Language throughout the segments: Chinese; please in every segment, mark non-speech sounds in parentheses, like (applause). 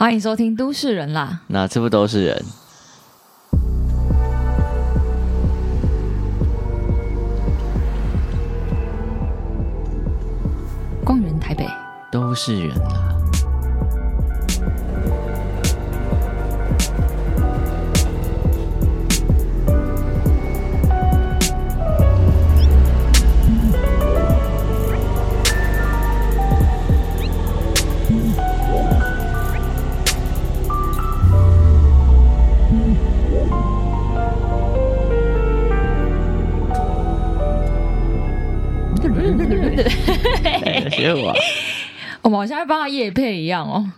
欢迎收听《都市人》啦。那这不都是人？光源台北都是人啦。学我，我们好像在帮他夜配一样哦。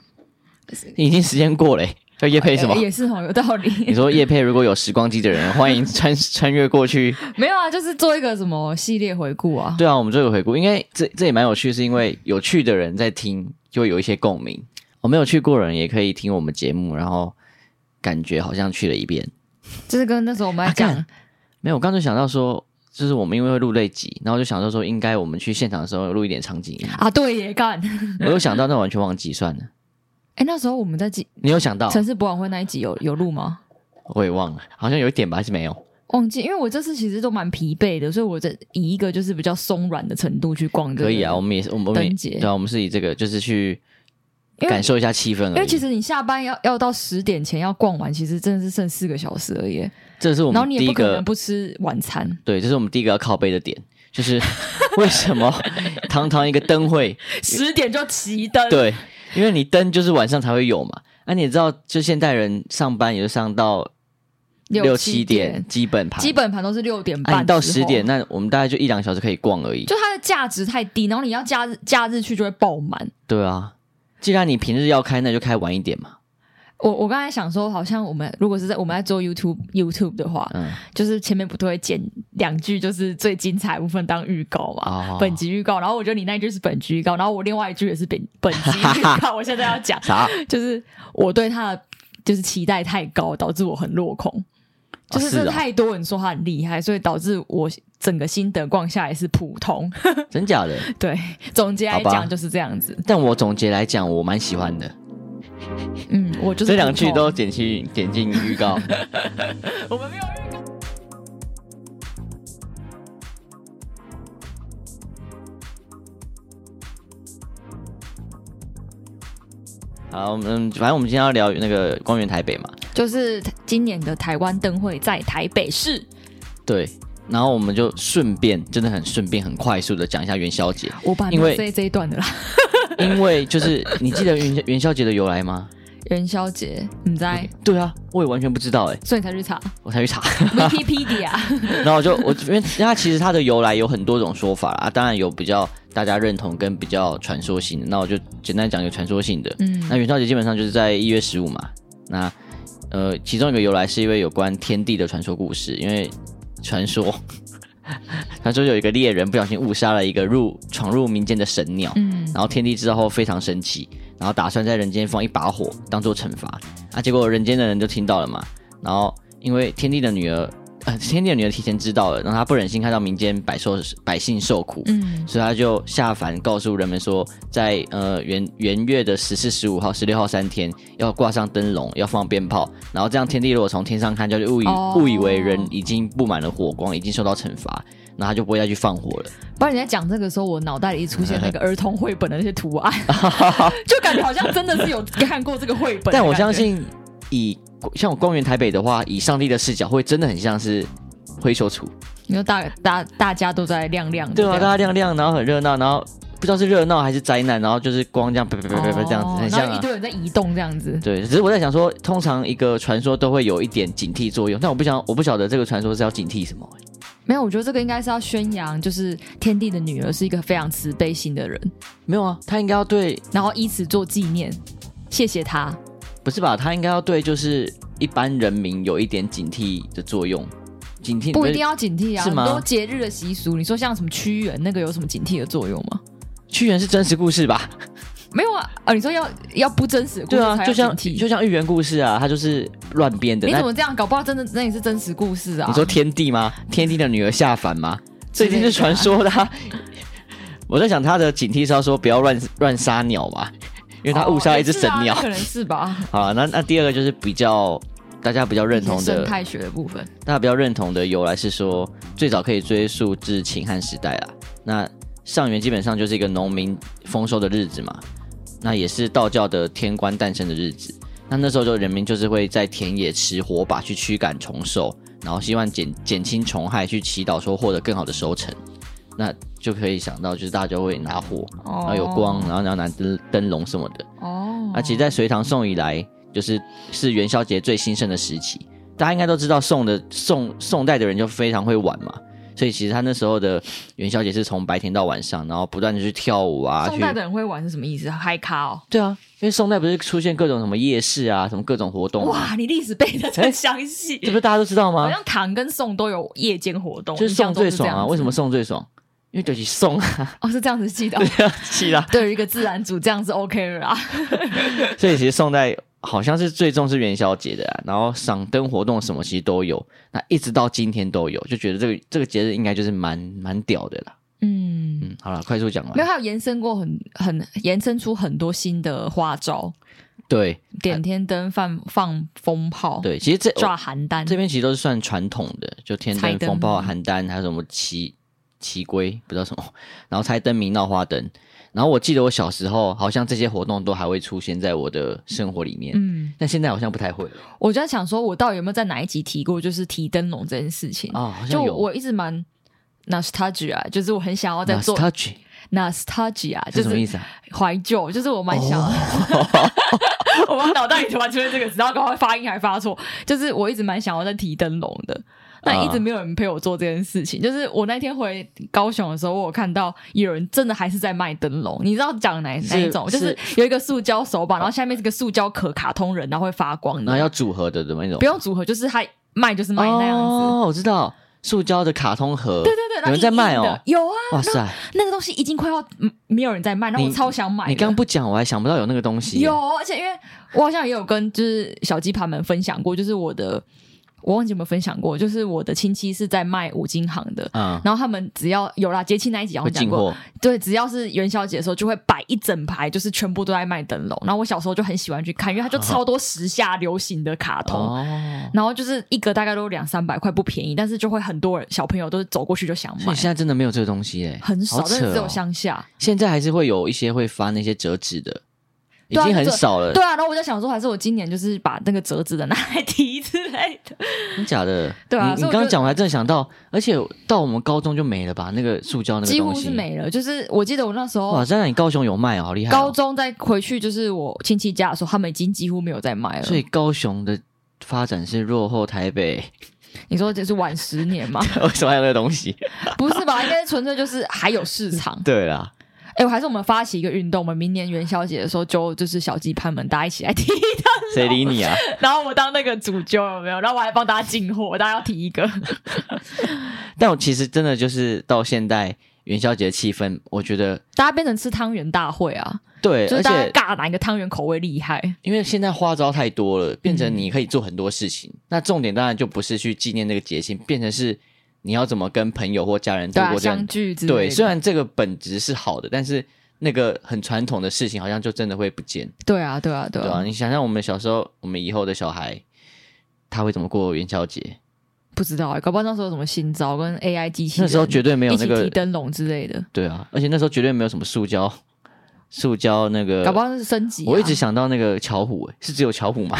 已经时间过了，要业配什么？也是哦，有道理。你说叶配如果有时光机的人，欢迎穿穿越过去。没有啊，就是做一个什么系列回顾啊。对啊，我们做一个回顾，因为这这也蛮有趣，是因为有趣的人在听，就会有一些共鸣。我没有去过人也可以听我们节目，然后感觉好像去了一遍。就是跟那时候我们来讲、啊，没有，我刚才想到说。就是我们因为会录那集，然后就想到说，应该我们去现场的时候录一点场景啊。对耶，干！我有想到，那完全忘记算了。(laughs) 哎，那时候我们在记，你有想到城市博览会那一集有有录吗？我也忘了，好像有一点吧，还是没有？忘记，因为我这次其实都蛮疲惫的，所以我这以一个就是比较松软的程度去逛。可以啊，我们也是，我们灯节对啊，我们是以这个就是去感受一下气氛而已。因为其实你下班要要到十点前要逛完，其实真的是剩四个小时而已。这是我们第一个，然后你也不可能不吃晚餐。对，这是我们第一个要靠背的点，就是 (laughs) 为什么堂堂一个灯会 (laughs) 十点就熄灯？对，因为你灯就是晚上才会有嘛。那、啊、你也知道，就现代人上班也就上到六七点，基本盘基本盘都是六点半、啊、到十点，那我们大概就一两个小时可以逛而已。就它的价值太低，然后你要假日假日去就会爆满。对啊，既然你平日要开，那就开晚一点嘛。我我刚才想说，好像我们如果是在我们在做 YouTube YouTube 的话，嗯，就是前面不都会剪两句，就是最精彩部分当预告嘛，哦、本集预告。然后我觉得你那一句是本集预告，(laughs) 然后我另外一句也是本本集预告。我现在要讲啥？就是我对他的就是期待太高，导致我很落空。就是是太多人说他很厉害，所以导致我整个心得逛下来是普通。(laughs) 真假的？(laughs) 对，总结来讲就是这样子。但我总结来讲，我蛮喜欢的。嗯，我就是这两句都剪去剪进预告。(laughs) 我们没有预告。好，我们反正我们今天要聊那个光源台北嘛，就是今年的台湾灯会在台北市。对，然后我们就顺便，真的很顺便，很快速的讲一下元宵节。我把因为这这一段的啦。(laughs) 因为就是你记得元元宵节的由来吗？元宵节你在？对啊，我也完全不知道哎，所以你才去查，我才去查。(laughs) Wikipedia (laughs) 然后我就我因为它其实它的由来有很多种说法啊，当然有比较大家认同跟比较传说性的，那我就简单讲一个传说性的。嗯，那元宵节基本上就是在一月十五嘛。那呃，其中一个由来是因为有关天地的传说故事，因为传说。(laughs) 传说有一个猎人不小心误杀了一个入闯入民间的神鸟，嗯，然后天帝知道后非常生气，然后打算在人间放一把火当做惩罚，啊，结果人间的人就听到了嘛，然后因为天帝的女儿。呃，天帝的女儿提前知道了，然后她不忍心看到民间百受百姓受苦，嗯，所以她就下凡告诉人们说，在呃元元月的十四、十五号、十六号三天要挂上灯笼，要放鞭炮，然后这样天帝如果从天上看，就误以误、哦、以为人已经布满了火光，已经受到惩罚，那他就不会再去放火了。不然你在讲这个时候，我脑袋里一出现那个 (laughs) 儿童绘本的那些图案，(laughs) 就感觉好像真的是有看过这个绘本。但我相信以。像我光源台北的话，以上帝的视角，会真的很像是灰球处。你说大大大家都在亮亮的，对啊，大家亮亮，然后很热闹，然后不知道是热闹还是灾难，然后就是光这样啪啪啪啪啪这样子，很像、一堆人在移动这样子。对，只是我在想说，通常一个传说都会有一点警惕作用，但我不想，我不晓得这个传说是要警惕什么。没有，我觉得这个应该是要宣扬，就是天地的女儿是一个非常慈悲心的人。没有啊，她应该要对，然后以此做纪念，谢谢她。不是吧？她应该要对，就是。一般人民有一点警惕的作用，警惕不一定要警惕啊。是吗？很多节日的习俗，你说像什么屈原那个有什么警惕的作用吗？屈原是真实故事吧？没有啊，啊，你说要要不真实故事？对啊，就像就像寓言故事啊，它就是乱编的。你怎么这样搞？不好真的那也是真实故事啊？你说天帝吗？天帝的女儿下凡吗？这一定是传说的啊。我在想他的警惕是要说不要乱乱杀鸟吧？因为他误杀一只神鸟，哦啊、可能是吧。(laughs) 好，那那第二个就是比较大家比较认同的生态学的部分，大家比较认同的由来是说，最早可以追溯至秦汉时代啊。那上元基本上就是一个农民丰收的日子嘛，那也是道教的天官诞生的日子。那那时候就人民就是会在田野持火把去驱赶虫兽，然后希望减减轻虫害，去祈祷说获得更好的收成。那就可以想到，就是大家就会拿火，然后有光，然后然后拿灯灯笼什么的。哦。那其实，在隋唐宋以来，就是是元宵节最兴盛的时期。大家应该都知道，宋的宋宋代的人就非常会玩嘛。所以其实他那时候的元宵节是从白天到晚上，然后不断的去跳舞啊。宋代的人会玩是什么意思？嗨咖哦。对啊，因为宋代不是出现各种什么夜市啊，什么各种活动。哇，你历史背的真详细，这不是大家都知道吗？好像唐跟宋都有夜间活动，就是宋最爽啊。为什么宋最爽？因为就是宋啊。哦，是这样子记的。(laughs) 对啊，记啦。对于一个自然组这样子 OK 了啦。(laughs) 所以其实宋代。好像是最重视元宵节的啊，然后赏灯活动什么其实都有，那一直到今天都有，就觉得这个这个节日应该就是蛮蛮屌的啦。嗯嗯，好了，快速讲完。没有，还有延伸过很很延伸出很多新的花招。对，点天灯、放放风炮。对，其实这抓邯郸这边其实都是算传统的，就天灯、风炮、邯郸，还有什么旗旗龟，不知道什么，然后猜灯谜、闹花灯。然后我记得我小时候好像这些活动都还会出现在我的生活里面，嗯，但现在好像不太会了。我就在想说，我到底有没有在哪一集提过，就是提灯笼这件事情啊？哦，好像有。就我一直蛮 nostalgia，就是我很想要在做 nostalgia，是什么意思啊？怀旧，就是我蛮想要。(laughs) 我脑袋里突然出现这个词，然后刚刚发音还发错，就是我一直蛮想要在提灯笼的。但一直没有人陪我做这件事情。Uh, 就是我那天回高雄的时候，我有看到有人真的还是在卖灯笼。你知道讲哪哪一种？就是有一个塑胶手把，然后下面是个塑胶壳，卡通人，然后会发光的。然后要组合的怎么一种？不用组合，就是它卖就是卖那样子。哦，我知道，塑胶的卡通盒。对对对，有人在卖哦。有啊，哇塞，那个东西已经快要没有人在卖，然后我超想买。你刚刚不讲，我还想不到有那个东西。有，而且因为我好像也有跟就是小鸡盘们分享过，就是我的。我忘记有没有分享过，就是我的亲戚是在卖五金行的，嗯，然后他们只要有啦节庆那一集我讲过，对，只要是元宵节的时候就会摆一整排，就是全部都在卖灯笼。然后我小时候就很喜欢去看，因为它就超多时下流行的卡通，哦，然后就是一个大概都两三百块，不便宜，但是就会很多人小朋友都是走过去就想买。现在真的没有这个东西哎，很少，但是只有乡下。现在还是会有一些会发那些折纸的。已经很少了，对啊，然后我在想说，还是我今年就是把那个折纸的拿来提之类的，(laughs) 真假的？对啊，你刚刚讲，我还真的想到，而且到我们高中就没了吧？那个塑胶那个东西几乎是没了。就是我记得我那时候，哇，真的，你高雄有卖哦，好厉害！高中再回去就是我亲戚家的时候，他们已经几乎没有在卖了。所以高雄的发展是落后台北，(laughs) 你说这是晚十年吗？(laughs) 为什么还有那个东西？不是吧？应该纯粹就是还有市场。对啦。哎，我还是我们发起一个运动，我们明年元宵节的时候就就是小鸡潘们大家一起来提灯笼，谁理你啊？(laughs) 然后我当那个主揪有没有？然后我还帮大家进货，大家要提一个。(laughs) 但我其实真的就是到现在元宵节的气氛，我觉得大家变成吃汤圆大会啊。对，就是大家尬哪一个汤圆口味厉害。因为现在花招太多了，变成你可以做很多事情。嗯、那重点当然就不是去纪念那个节庆，变成是。你要怎么跟朋友或家人度过这样相聚？对，虽然这个本质是好的，但是那个很传统的事情好像就真的会不见。对啊，对啊，对啊！对啊，你想想，我们小时候，我们以后的小孩，他会怎么过元宵节？不知道啊，搞不好那时候有什么新招跟 AI 机器，那时候绝对没有那个提灯笼之类的。对啊，而且那时候绝对没有什么塑胶，塑胶那个，搞不好是升级啊。我一直想到那个巧虎，是只有巧虎吗？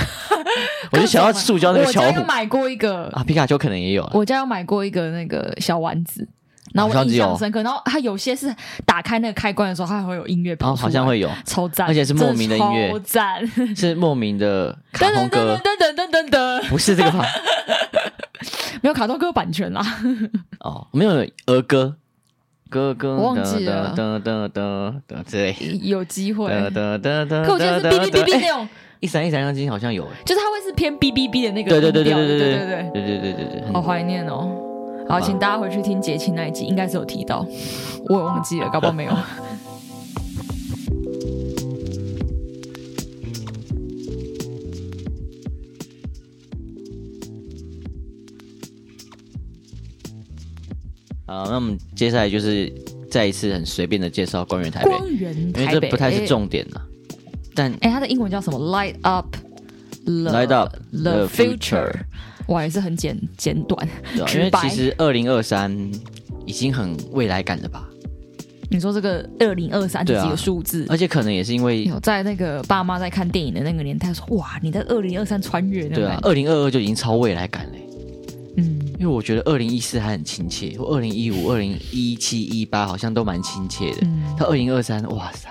我就想要塑胶那个巧虎。我家有买过一个啊，皮卡丘可能也有。我家有买过一个那个小丸子，然后我印象深刻。然后它有些是打开那个开关的时候，它还会有音乐跑出来，好像会有，超赞，而且是莫名的音乐，超赞，是莫名的 (laughs) 卡通歌，噔噔噔噔噔，不是这个 (laughs) 吧？没有卡通歌版权啦。(laughs) 哦，没有儿歌，歌歌我忘记了，噔噔噔噔之类，有机会，噔噔噔噔，可我觉得是哔哔哔哔那种。一闪一闪亮晶好像有诶，就是它会是偏哔哔哔的那个，对对对对对对对对对对。对对对，好怀念哦！好，请大家回去听节庆那一集，应该是有提到，我也忘记了，搞不好没有。(laughs) 好，那我们接下来就是再一次很随便的介绍光源台北，光源台北，因为这不太是重点了。但哎，它的英文叫什么？Light up，Light up the future。哇，也是很简简短，对啊，因为其实二零二三已经很未来感了吧？你说这个二零二三这几个数字，而且可能也是因为有在那个爸妈在看电影的那个年代说，哇，你在二零二三穿越，对啊，二零二二就已经超未来感了。嗯，因为我觉得二零一四还很亲切，或二零一五、二零一七、一八好像都蛮亲切的。嗯，他二零二三，哇塞！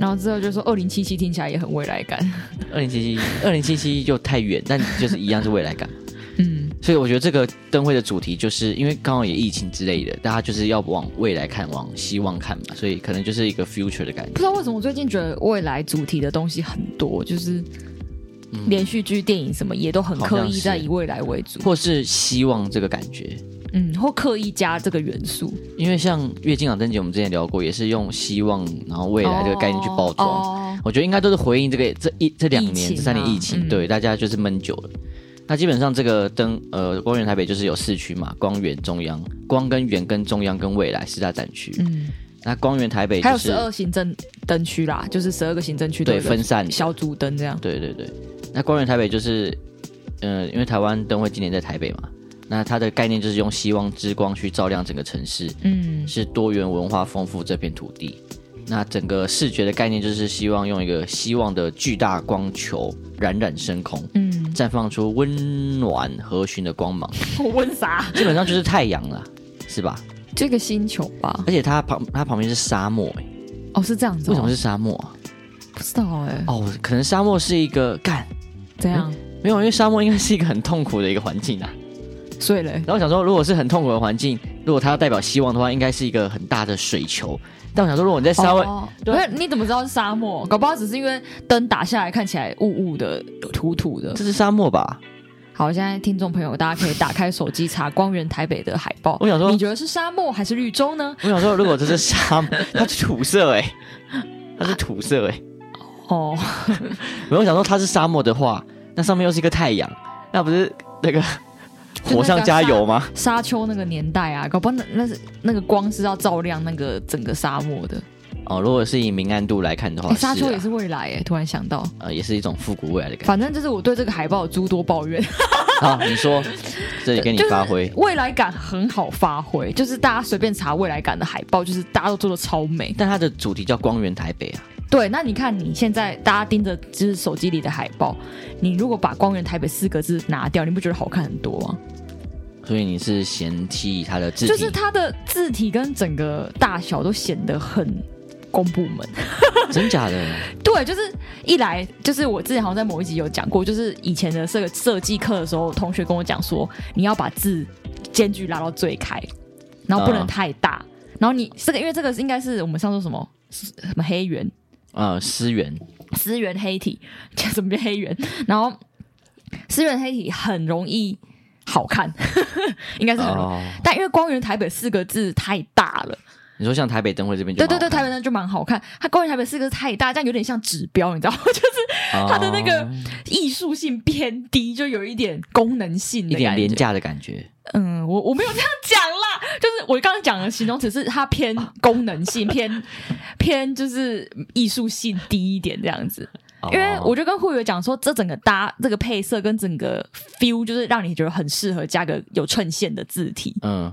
然后之后就说二零七七听起来也很未来感。(laughs) 二零七七，二零七七就太远，但就是一样是未来感。(laughs) 嗯，所以我觉得这个灯会的主题就是因为刚好也疫情之类的，大家就是要往未来看，往希望看嘛，所以可能就是一个 future 的感觉。不知道为什么我最近觉得未来主题的东西很多，就是连续剧、电影什么也都很刻意在以未来为主，或是希望这个感觉，嗯，或刻意加这个元素。因为像月经港灯节，我们之前聊过，也是用希望然后未来这个概念去包装。哦哦、我觉得应该都是回应这个这一这两年、啊、这三年疫情，对、嗯、大家就是闷久了。那基本上这个灯，呃，光源台北就是有四区嘛，光源、中央、光跟源跟中央跟未来四大展区。嗯，那光源台北、就是、还有十二行政灯区啦，就是十二个行政区对分散小组灯这样。对对对，那光源台北就是，呃，因为台湾灯会今年在台北嘛，那它的概念就是用希望之光去照亮整个城市，嗯，是多元文化丰富这片土地。那整个视觉的概念就是希望用一个希望的巨大光球冉冉升空，嗯，绽放出温暖和煦的光芒。(laughs) 温啥？基本上就是太阳了，是吧？这个星球吧。而且它旁它旁边是沙漠，哎，哦，是这样子。为什么是沙漠啊？不知道哎。哦，可能沙漠是一个干怎样？没有，因为沙漠应该是一个很痛苦的一个环境啊。所以嘞，然后我想说，如果是很痛苦的环境，如果它要代表希望的话，应该是一个很大的水球。但我想说，如果你在沙漠，哦、对，你怎么知道是沙漠？搞不好只是因为灯打下来看起来雾雾的、土土的。这是沙漠吧？好，现在听众朋友，大家可以打开手机查光源台北的海报。我想说，你觉得是沙漠还是绿洲呢？我想说，如果这是沙漠，(laughs) 它是土色哎，它是土色哎。哦，没有想说它是沙漠的话，那上面又是一个太阳，那不是那个？火上加油吗？沙丘那个年代啊，搞不好那那是那个光是要照亮那个整个沙漠的。哦，如果是以明暗度来看的话，欸、沙丘也是未来哎，突然想到，呃，也是一种复古未来的感觉。反正就是我对这个海报诸多抱怨。好，(laughs) 你说，这里给你发挥，未来感很好发挥，就是大家随便查未来感的海报，就是大家都做的超美。但它的主题叫光源台北啊。对，那你看你现在大家盯着就是手机里的海报，你如果把“光源台北”四个字拿掉，你不觉得好看很多吗？所以你是嫌弃它的字体？就是它的字体跟整个大小都显得很公部门，(laughs) 真假的？(laughs) 对，就是一来就是我之前好像在某一集有讲过，就是以前的这个设计课的时候，同学跟我讲说，你要把字间距拉到最开，然后不能太大，嗯、然后你这个因为这个应该是我们上说什么什么黑圆。呃，思源，思源黑体，怎么变黑源？然后思源黑体很容易好看，(laughs) 应该是很容易，哦、但因为光源台北四个字太大了。你说像台北灯会这边，对对对，台北灯就蛮好看。它关于台北四个字太大，这样有点像指标，你知道吗？(laughs) 就是它的那个艺术性偏低，就有一点功能性的，一点廉价的感觉。嗯，我我没有这样讲啦，就是我刚刚讲的形容词是它偏功能性，偏 (laughs) 偏就是艺术性低一点这样子。因为我就跟护友讲说，这整个搭这个配色跟整个 feel，就是让你觉得很适合加个有衬线的字体。嗯。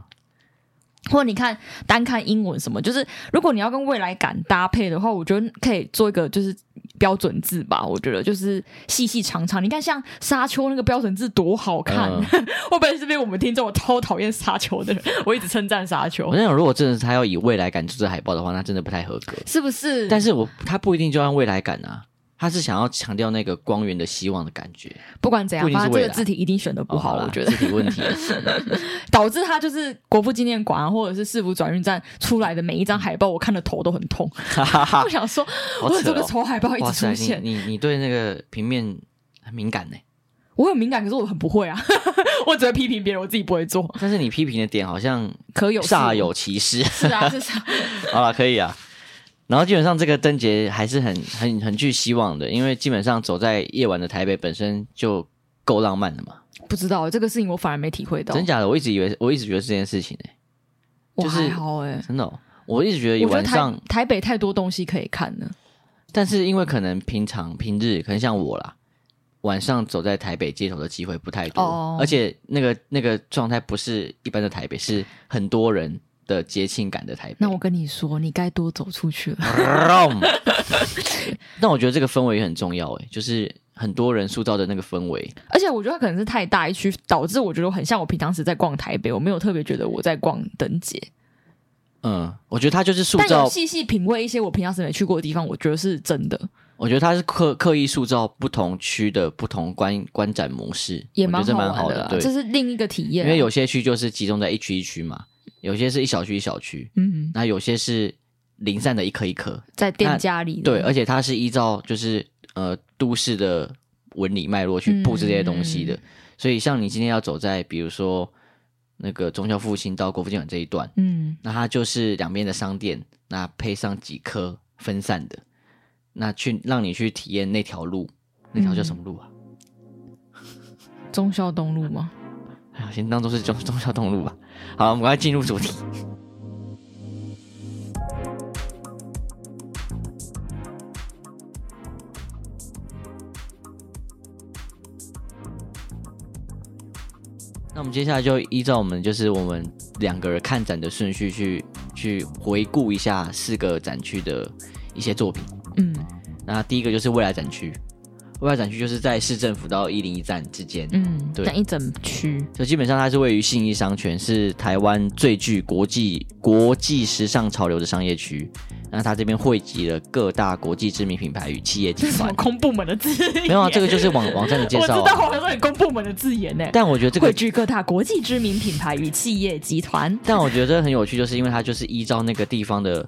或者你看单看英文什么，就是如果你要跟未来感搭配的话，我觉得可以做一个就是标准字吧。我觉得就是细细长长，你看像沙丘那个标准字多好看。嗯、(laughs) 会不会是被我们听众我超讨厌沙丘的人？我一直称赞沙丘。我在想，如果真的是他要以未来感做这海报的话，那真的不太合格，是不是？但是我他不一定就按未来感啊。他是想要强调那个光源的希望的感觉。不管怎样，反正这个字体一定选的不好，哦、我觉得字体问题 (laughs) 导致他就是国父纪念馆、啊、或者是市府转运站出来的每一张海报，我看的头都很痛。(laughs) 我想说，我有这个丑海报一直出现。你你，你对那个平面很敏感呢？我很敏感，可是我很不会啊。(laughs) 我只会批评别人，我自己不会做。但是你批评的点好像可有煞有其事。是啊，是啊。好了，可以啊。然后基本上这个灯节还是很很很具希望的，因为基本上走在夜晚的台北本身就够浪漫的嘛。不知道这个事情我反而没体会到。真假的？我一直以为我一直觉得这件事情呢、欸。就是、还好哎、欸，真的、哦，我一直觉得晚上台，台北太多东西可以看了。但是因为可能平常平日可能像我啦，晚上走在台北街头的机会不太多，哦、而且那个那个状态不是一般的台北，是很多人的节庆感的台北。那我跟你说，你该多走出去了。但 (laughs) 我觉得这个氛围也很重要，诶，就是很多人塑造的那个氛围。而且我觉得它可能是太大一区，导致我觉得很像我平常时在逛台北，我没有特别觉得我在逛灯节。嗯，我觉得他就是塑造，细细品味一些我平常时没去过的地方，我觉得是真的。我觉得他是刻刻意塑造不同区的不同观观展模式，也蛮蛮好的。对，这是另一个体验。因为有些区就是集中在一区一区嘛，有些是一小区一小区，嗯，那有些是零散的一颗一颗在店家里。对，而且它是依照就是呃都市的纹理脉络去布置这些东西的，嗯、所以像你今天要走在比如说。那个忠孝复兴到国父纪念馆这一段，嗯，那它就是两边的商店，那配上几颗分散的，那去让你去体验那条路，那条叫什么路啊？忠孝东路吗？哎呀，先当做是忠忠孝东路吧。好，我们赶快进入主题。那我们接下来就依照我们就是我们两个人看展的顺序去去回顾一下四个展区的一些作品。嗯，那第一个就是未来展区，未来展区就是在市政府到一零一站之间。嗯，对，一整区。就基本上它是位于信义商圈，是台湾最具国际国际时尚潮流的商业区。那它这边汇集了各大国际知名品牌与企业集团。公部门的字眼？没有啊，这个就是网网站的介绍、啊。我知道，好像是很公部门的字眼呢。但我觉得这个汇聚各大国际知名品牌与企业集团。(laughs) 但我觉得这个很有趣，就是因为它就是依照那个地方的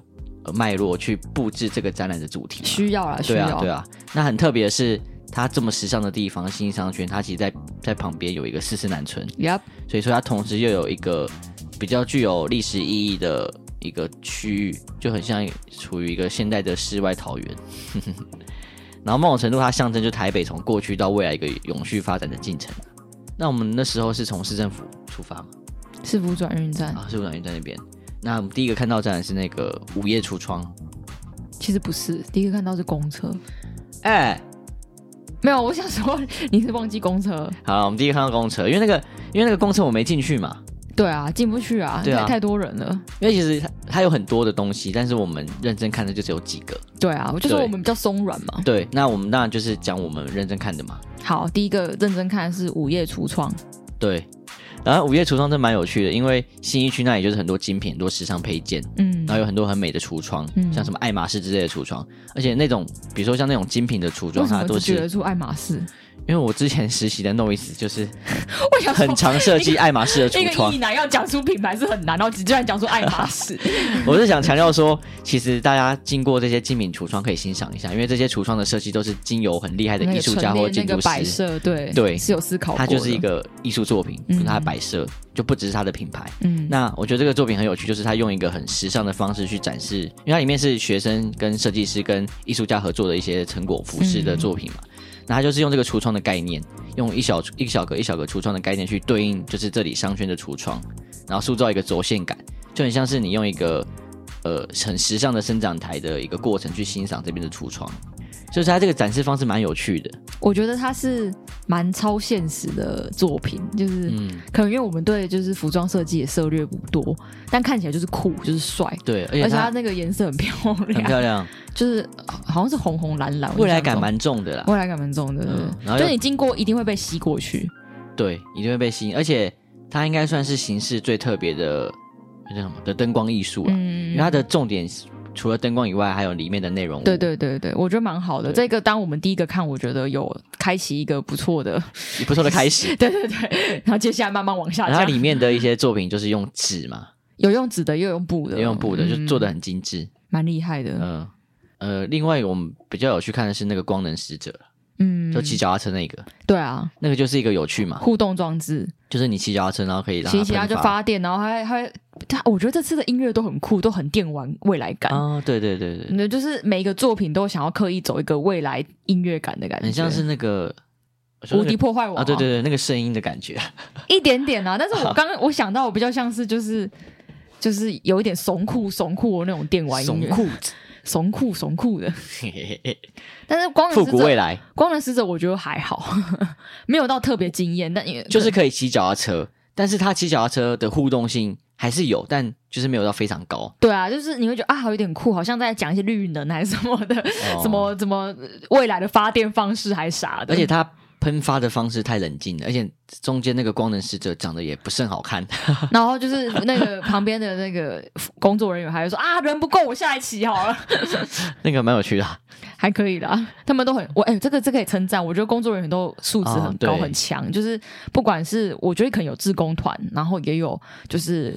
脉络去布置这个展览的主题。需要啊，需要。对啊，对啊。那很特别的是，它这么时尚的地方，新义商圈，它其实在在旁边有一个四四南村。Yep。所以说，它同时又有一个比较具有历史意义的。一个区域就很像处于一个现代的世外桃源，(laughs) 然后某种程度它象征就台北从过去到未来一个永续发展的进程。那我们那时候是从市政府出发吗？市府转运站啊，市府转运站那边。那我们第一个看到站是那个午夜橱窗，其实不是，第一个看到是公车。哎，没有，我想说你是忘记公车。好，我们第一个看到公车，因为那个因为那个公车我没进去嘛。对啊，进不去啊，对啊，太多人了。因为其实它它有很多的东西，但是我们认真看的就只有几个。对啊，我就说我们比较松软嘛。对，那我们当然就是讲我们认真看的嘛。好，第一个认真看的是午夜橱窗。对，然后午夜橱窗真蛮有趣的，因为新一区那里就是很多精品、很多时尚配件，嗯，然后有很多很美的橱窗，嗯，像什么爱马仕之类的橱窗，而且那种比如说像那种精品的橱窗，它都是觉得出爱马仕。因为我之前实习的 Noise 就是 (laughs) 很常设计爱马仕的橱窗。一个要讲出品牌是很难，然后居然讲出爱马仕。(laughs) 我是想强调说，其实大家经过这些精品橱窗可以欣赏一下，因为这些橱窗的设计都是经由很厉害的艺术家或建筑师摆设，对对是有思考。它就是一个艺术作品，它的摆设就不只是它的品牌。嗯，那我觉得这个作品很有趣，就是它用一个很时尚的方式去展示，因为它里面是学生跟设计师跟艺术家合作的一些成果服饰的作品嘛。那它就是用这个橱窗的概念，用一小一小格一小格橱窗的概念去对应，就是这里商圈的橱窗，然后塑造一个轴线感，就很像是你用一个呃很时尚的伸展台的一个过程去欣赏这边的橱窗。就是它这个展示方式蛮有趣的，我觉得它是蛮超现实的作品，就是可能因为我们对就是服装设计也涉略不多，但看起来就是酷，就是帅，对，而且它那个颜色很漂亮，很漂亮，就是好像是红红蓝蓝，未来感蛮重的啦，未来感蛮重的，嗯，然后就你经过一定会被吸过去，对，一定会被吸引，而且它应该算是形式最特别的那叫什么？的灯光艺术啊，嗯，因为它的重点。除了灯光以外，还有里面的内容。对对对对，我觉得蛮好的。这个当我们第一个看，我觉得有开启一个不错的、(laughs) 不错的开始。(laughs) 对对对，然后接下来慢慢往下。它里面的一些作品就是用纸嘛，有用纸的，又用布的，有用布的，嗯、就做的很精致，蛮厉害的。嗯呃，另外我们比较有去看的是那个光能使者。嗯，就骑脚踏车那个，对啊，那个就是一个有趣嘛，互动装置，就是你骑脚踏车，然后可以骑骑它就发电，然后还还它，我觉得这次的音乐都很酷，都很电玩未来感。啊，对对对对，那就是每一个作品都想要刻意走一个未来音乐感的感觉，很像是那个无敌破坏王啊，对对对，那个声音的感觉，(laughs) 一点点啊，但是我刚刚我想到，我比较像是就是就是有一点怂酷怂酷的那种电玩音乐。怂酷 (laughs) 怂酷的。(laughs) 但是光复古未来，光能使者我觉得还好，(laughs) 没有到特别惊艳，但也就是可以骑脚踏车，但是他骑脚踏车的互动性还是有，但就是没有到非常高。对啊，就是你会觉得啊，好有点酷，好像在讲一些绿能还是什么的，哦、什么什么未来的发电方式还啥的，而且他。喷发的方式太冷静了，而且中间那个光能使者长得也不是很好看。(laughs) 然后就是那个旁边的那个工作人员还会说啊，人不够，我下一期好了。(laughs) 那个蛮有趣的，还可以的。他们都很我哎、欸，这个这个可以称赞，我觉得工作人员都素质很高、哦、很强，就是不管是我觉得可能有志工团，然后也有就是。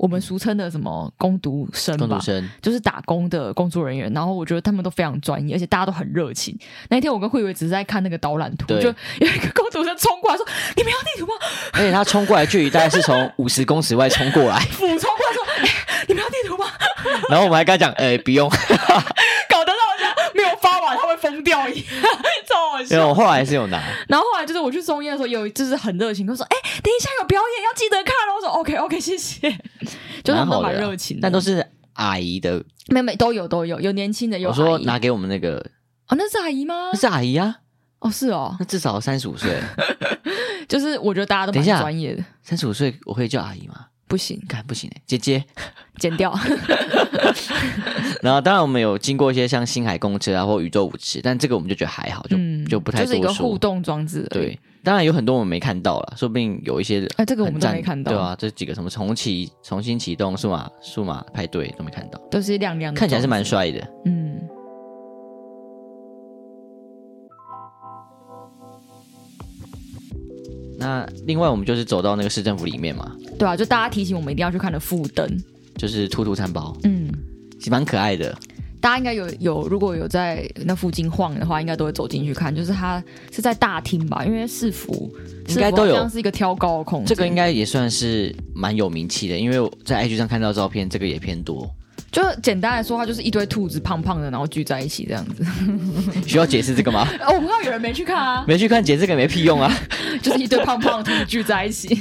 我们俗称的什么工读生吧，生就是打工的工作人员。然后我觉得他们都非常专业，而且大家都很热情。那一天我跟慧伟只是在看那个导览图，就有一个工读生冲过来说：“你们要地图吗？”而且他冲过来距离大概是从五十公尺外冲过来，(laughs) 俯冲过来说：“哎，你们要地图吗？”然后我们还跟他讲：“哎，不用。” (laughs) 搞得好像没有发完他会疯掉一样，(laughs) 超好笑。没有，后来还是有拿。然后后来就是我去松烟的时候，有就是很热情，他说：“哎，等一下有表演，要记得看。”我说：“OK OK，(laughs) 谢谢。”就他们都蛮热情的，但都是阿姨的，妹妹都有都有，有年轻的，有。我说拿给我们那个，哦，那是阿姨吗？那是阿姨啊，哦，是哦，那至少三十五岁。(laughs) 就是我觉得大家都蛮专业的，三十五岁我可以叫阿姨吗？不行，看不行哎，姐姐，(laughs) 剪掉。(laughs) 然后当然我们有经过一些像星海公车啊或宇宙舞池，但这个我们就觉得还好，就就不太就是一个互动装置。对，当然有很多我们没看到了，说不定有一些哎，这个我们都没看到，对啊，这几个什么重启、重新启动、数码数码派对都没看到，都是亮亮的，看起来是蛮帅的，嗯。那另外我们就是走到那个市政府里面嘛，对啊，就大家提醒我们一定要去看的副灯，就是兔兔餐包，嗯，其实蛮可爱的。大家应该有有如果有在那附近晃的话，应该都会走进去看。就是它是在大厅吧，因为市府应该都有，像是一个挑高的空间，这个应该也算是蛮有名气的，因为在 IG 上看到照片，这个也偏多。就简单来说，它就是一堆兔子胖胖的，然后聚在一起这样子。(laughs) 需要解释这个吗？(laughs) 我不知道有人没去看啊，没去看解释这个没屁用啊，(laughs) 就是一堆胖胖的兔子聚在一起。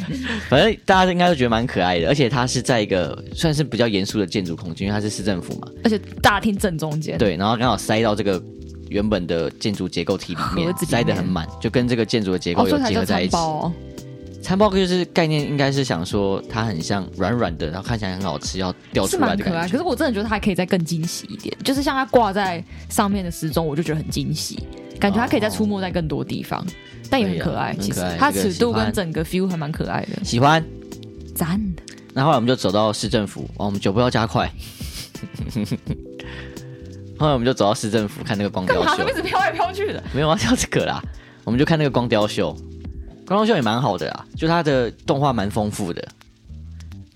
反正大家应该都觉得蛮可爱的，而且它是在一个算是比较严肃的建筑空间，因为它是市政府嘛，而且大厅正中间。对，然后刚好塞到这个原本的建筑结构体里面，塞得很满，就跟这个建筑的结构有结合在一起。哦餐包就是概念，应该是想说它很像软软的，然后看起来很好吃，要掉出来的感觉。可爱，可是我真的觉得它还可以再更惊喜一点，就是像它挂在上面的时钟，我就觉得很惊喜，感觉它可以再出没在更多地方，哦、但也很可爱。可其实它尺度跟整个 feel 还蛮可爱的，喜欢，赞的。那后来我们就走到市政府，哦，我们脚步要加快。(laughs) 后来我们就走到市政府看那个光雕秀，一直飘来飘去的，没有啊，跳这个啦，我们就看那个光雕秀。光光秀也蛮好的啊，就它的动画蛮丰富的，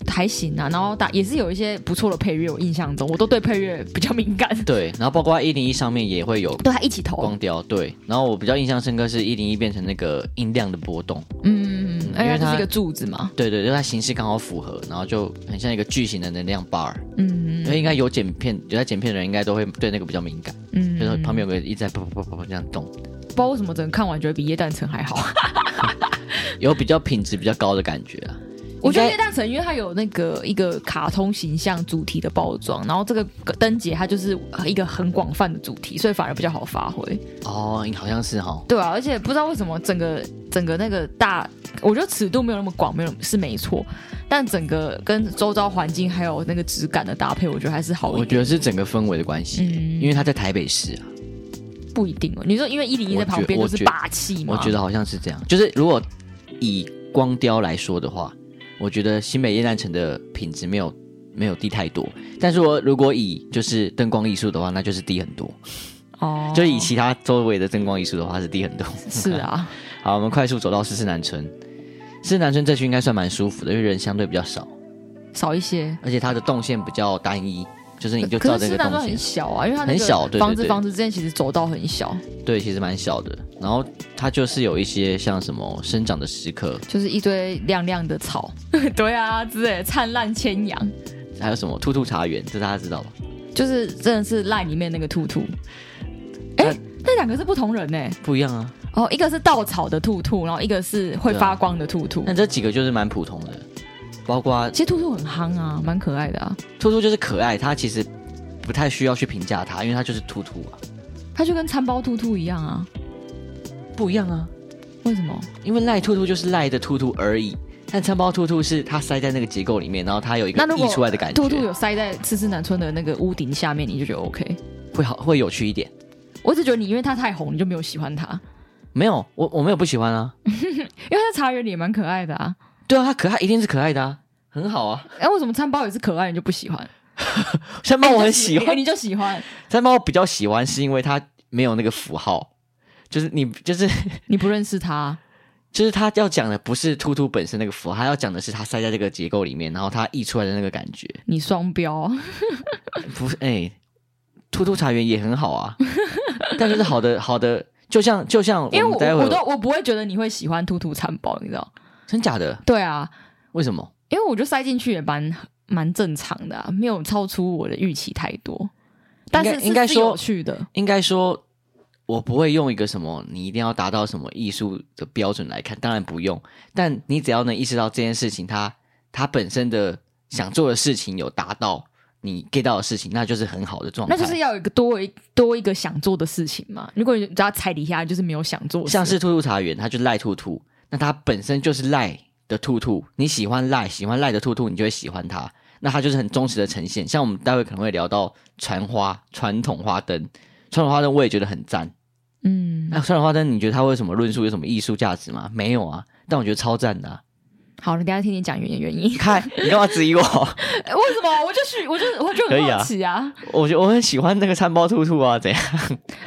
还行啊。然后打也是有一些不错的配乐，我印象中我都对配乐比较敏感。(laughs) 对，然后包括一零一上面也会有，对，它一起投光雕。对，然后我比较印象深刻是一零一变成那个音量的波动，嗯因为它是一个柱子嘛。对对，就它形式刚好符合，然后就很像一个巨型的能量 bar。嗯嗯，因为应该有剪片有在剪片的人应该都会对那个比较敏感。嗯，就是旁边有个一直在噗噗噗噗这样动。不知道为什么，整个看完觉得比叶诞城还好，(laughs) 有比较品质比较高的感觉啊。我觉得叶诞城因为它有那个一个卡通形象主题的包装，然后这个灯节它就是一个很广泛的主题，所以反而比较好发挥。哦，好像是哈。对啊，而且不知道为什么整个整个那个大，我觉得尺度没有那么广，没有是没错，但整个跟周遭环境还有那个质感的搭配，我觉得还是好一点。我觉得是整个氛围的关系，嗯、因为它在台北市啊。不一定哦，你说因为一零一在旁边就是霸气嘛？我觉得好像是这样，就是如果以光雕来说的话，我觉得新北夜诞城的品质没有没有低太多，但是我如果以就是灯光艺术的话，那就是低很多哦。就以其他周围的灯光艺术的话是低很多。是啊，(laughs) 好，我们快速走到四四南村，四四南村这区应该算蛮舒服的，因为人相对比较少，少一些，而且它的动线比较单一。就是你就照这个东西，很小啊，因为它很小，房子房子之间其实走道很小，对，其实蛮小的。然后它就是有一些像什么生长的时刻，就是一堆亮亮的草，(laughs) 对啊，之类灿烂千阳，还有什么兔兔茶园，这大家知道吧？就是真的是赖里面那个兔兔，哎，那两个是不同人呢？不一样啊。哦，一个是稻草的兔兔，然后一个是会发光的兔兔。那这几个就是蛮普通的。包括其实兔兔很憨啊，蛮可爱的啊。兔兔就是可爱，它其实不太需要去评价它，因为它就是兔兔啊。它就跟餐包兔兔一样啊，不一样啊？为什么？因为赖兔兔就是赖的兔兔而已，但餐包兔兔是它塞在那个结构里面，然后它有一个溢出来的感觉。兔兔有塞在四四南村的那个屋顶下面，你就觉得 OK，会好会有趣一点。我只觉得你因为它太红，你就没有喜欢它。没有，我我没有不喜欢啊，(laughs) 因为它在茶园里也蛮可爱的啊。对啊，他可爱一定是可爱的啊，很好啊。哎，为什么餐包也是可爱，你就不喜欢？餐包我很喜欢，你就喜欢。餐包我比较喜欢是因为它没有那个符号，就是你就是 (laughs) 你不认识它，就是他要讲的不是兔兔本身那个符号，他要讲的是它塞在这个结构里面，然后它溢出来的那个感觉。你双标？(laughs) 不是，哎，兔兔茶园也很好啊，(laughs) 但就是好的好的，就像就像因为我我都我不会觉得你会喜欢兔兔餐包，你知道？真假的？对啊，为什么？因为我就塞进去也蛮。蛮正常的啊，没有超出我的预期太多。但是应该说有趣的，应该说，我不会用一个什么你一定要达到什么艺术的标准来看，当然不用。但你只要能意识到这件事情，它它本身的想做的事情有达到你 get 到的事情，那就是很好的状态。那就是要有一个多一多一个想做的事情嘛。如果你只要踩底下就是没有想做，像是兔兔茶园，它就是赖兔兔，那它本身就是赖。的兔兔，你喜欢赖喜欢赖的兔兔，你就会喜欢它。那它就是很忠实的呈现。像我们待会可能会聊到传花传统花灯，传统花灯我也觉得很赞。嗯，那传统花灯你觉得它为什么论述有什么艺术价值吗？没有啊，但我觉得超赞的啊。好，你等下听你讲原因原因。看你干嘛质疑我？(laughs) 为什么？我就是我就我就很好奇啊。啊我觉得我很喜欢那个餐包兔兔啊，怎样？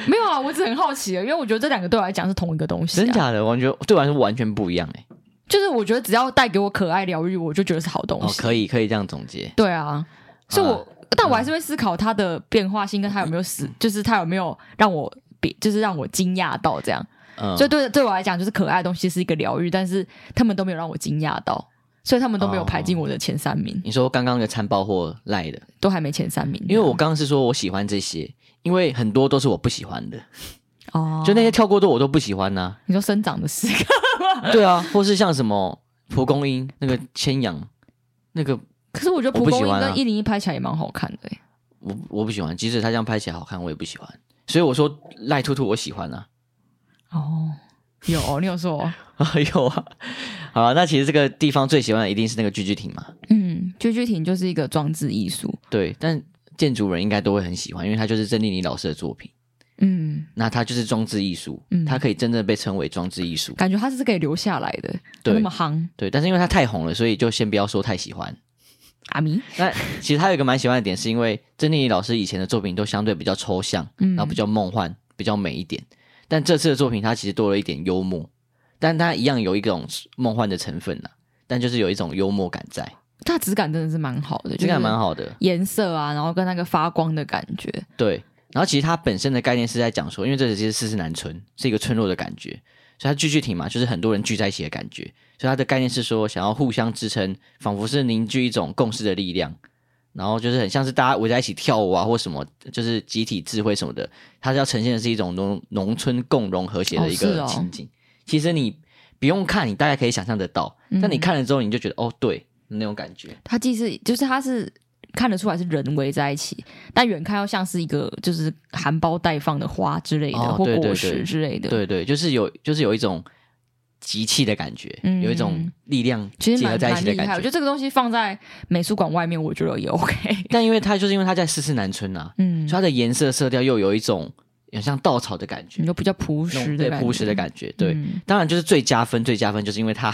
没有啊，我只是很好奇啊，因为我觉得这两个对我来讲是同一个东西啊。真假的？完全对我来说完全不一样哎。就是我觉得只要带给我可爱疗愈，我就觉得是好东西。哦，可以可以这样总结。对啊，所以我，我但我还是会思考它的变化性，跟它有没有死，(laughs) 就是它有没有让我别，就是让我惊讶到这样。嗯，所以对对我来讲，就是可爱的东西是一个疗愈，但是他们都没有让我惊讶到，所以他们都没有排进我的前三名。哦，你说刚刚的餐包或赖的都还没前三名，因为我刚刚是说我喜欢这些，因为很多都是我不喜欢的。哦，就那些跳过的我都不喜欢呐、啊。你说生长的时刻。(laughs) 对啊，或是像什么蒲公英那个千阳，那个，可是我觉得蒲公英跟一零一拍起来也蛮好看的哎。我我不喜欢，即使他这样拍起来好看，我也不喜欢。所以我说赖兔兔我喜欢啊。哦，有哦你有说 (laughs) 啊？有啊。好啊，那其实这个地方最喜欢的一定是那个聚居亭嘛。嗯，聚居亭就是一个装置艺术。对，但建筑人应该都会很喜欢，因为它就是郑丽妮老师的作品。嗯，那它就是装置艺术，嗯，它可以真正被称为装置艺术，感觉它是可以留下来的，对，那么夯，对，但是因为它太红了，所以就先不要说太喜欢。阿咪，那 (laughs) 其实他有一个蛮喜欢的点，是因为郑丽妮老师以前的作品都相对比较抽象，嗯，然后比较梦幻，比较美一点，但这次的作品它其实多了一点幽默，但它一样有一种梦幻的成分呐，但就是有一种幽默感在，它质感真的是蛮好的，质感蛮好的，颜色啊，然后跟那个发光的感觉，对。然后其实它本身的概念是在讲说，因为这里其实是四四南村，是一个村落的感觉，所以它聚聚亭嘛，就是很多人聚在一起的感觉。所以它的概念是说，想要互相支撑，仿佛是凝聚一种共识的力量。然后就是很像是大家围在一起跳舞啊，或什么，就是集体智慧什么的。它是要呈现的是一种农农村共荣和谐的一个情景。哦哦、其实你不用看，你大概可以想象得到。嗯、但你看了之后，你就觉得哦，对，那种感觉。它既是，就是它是。看得出来是人围在一起，但远看又像是一个就是含苞待放的花之类的，哦、或果实之类的。对对，就是有就是有一种集气的感觉，嗯、有一种力量结合在一起的感觉。我觉得这个东西放在美术馆外面，我觉得也 OK。(laughs) 但因为它就是因为它在四四南村啊，嗯，所以它的颜色色调又有一种很像稻草的感觉，有比较朴实的朴实的感觉。对，嗯、当然就是最加分最加分，就是因为它。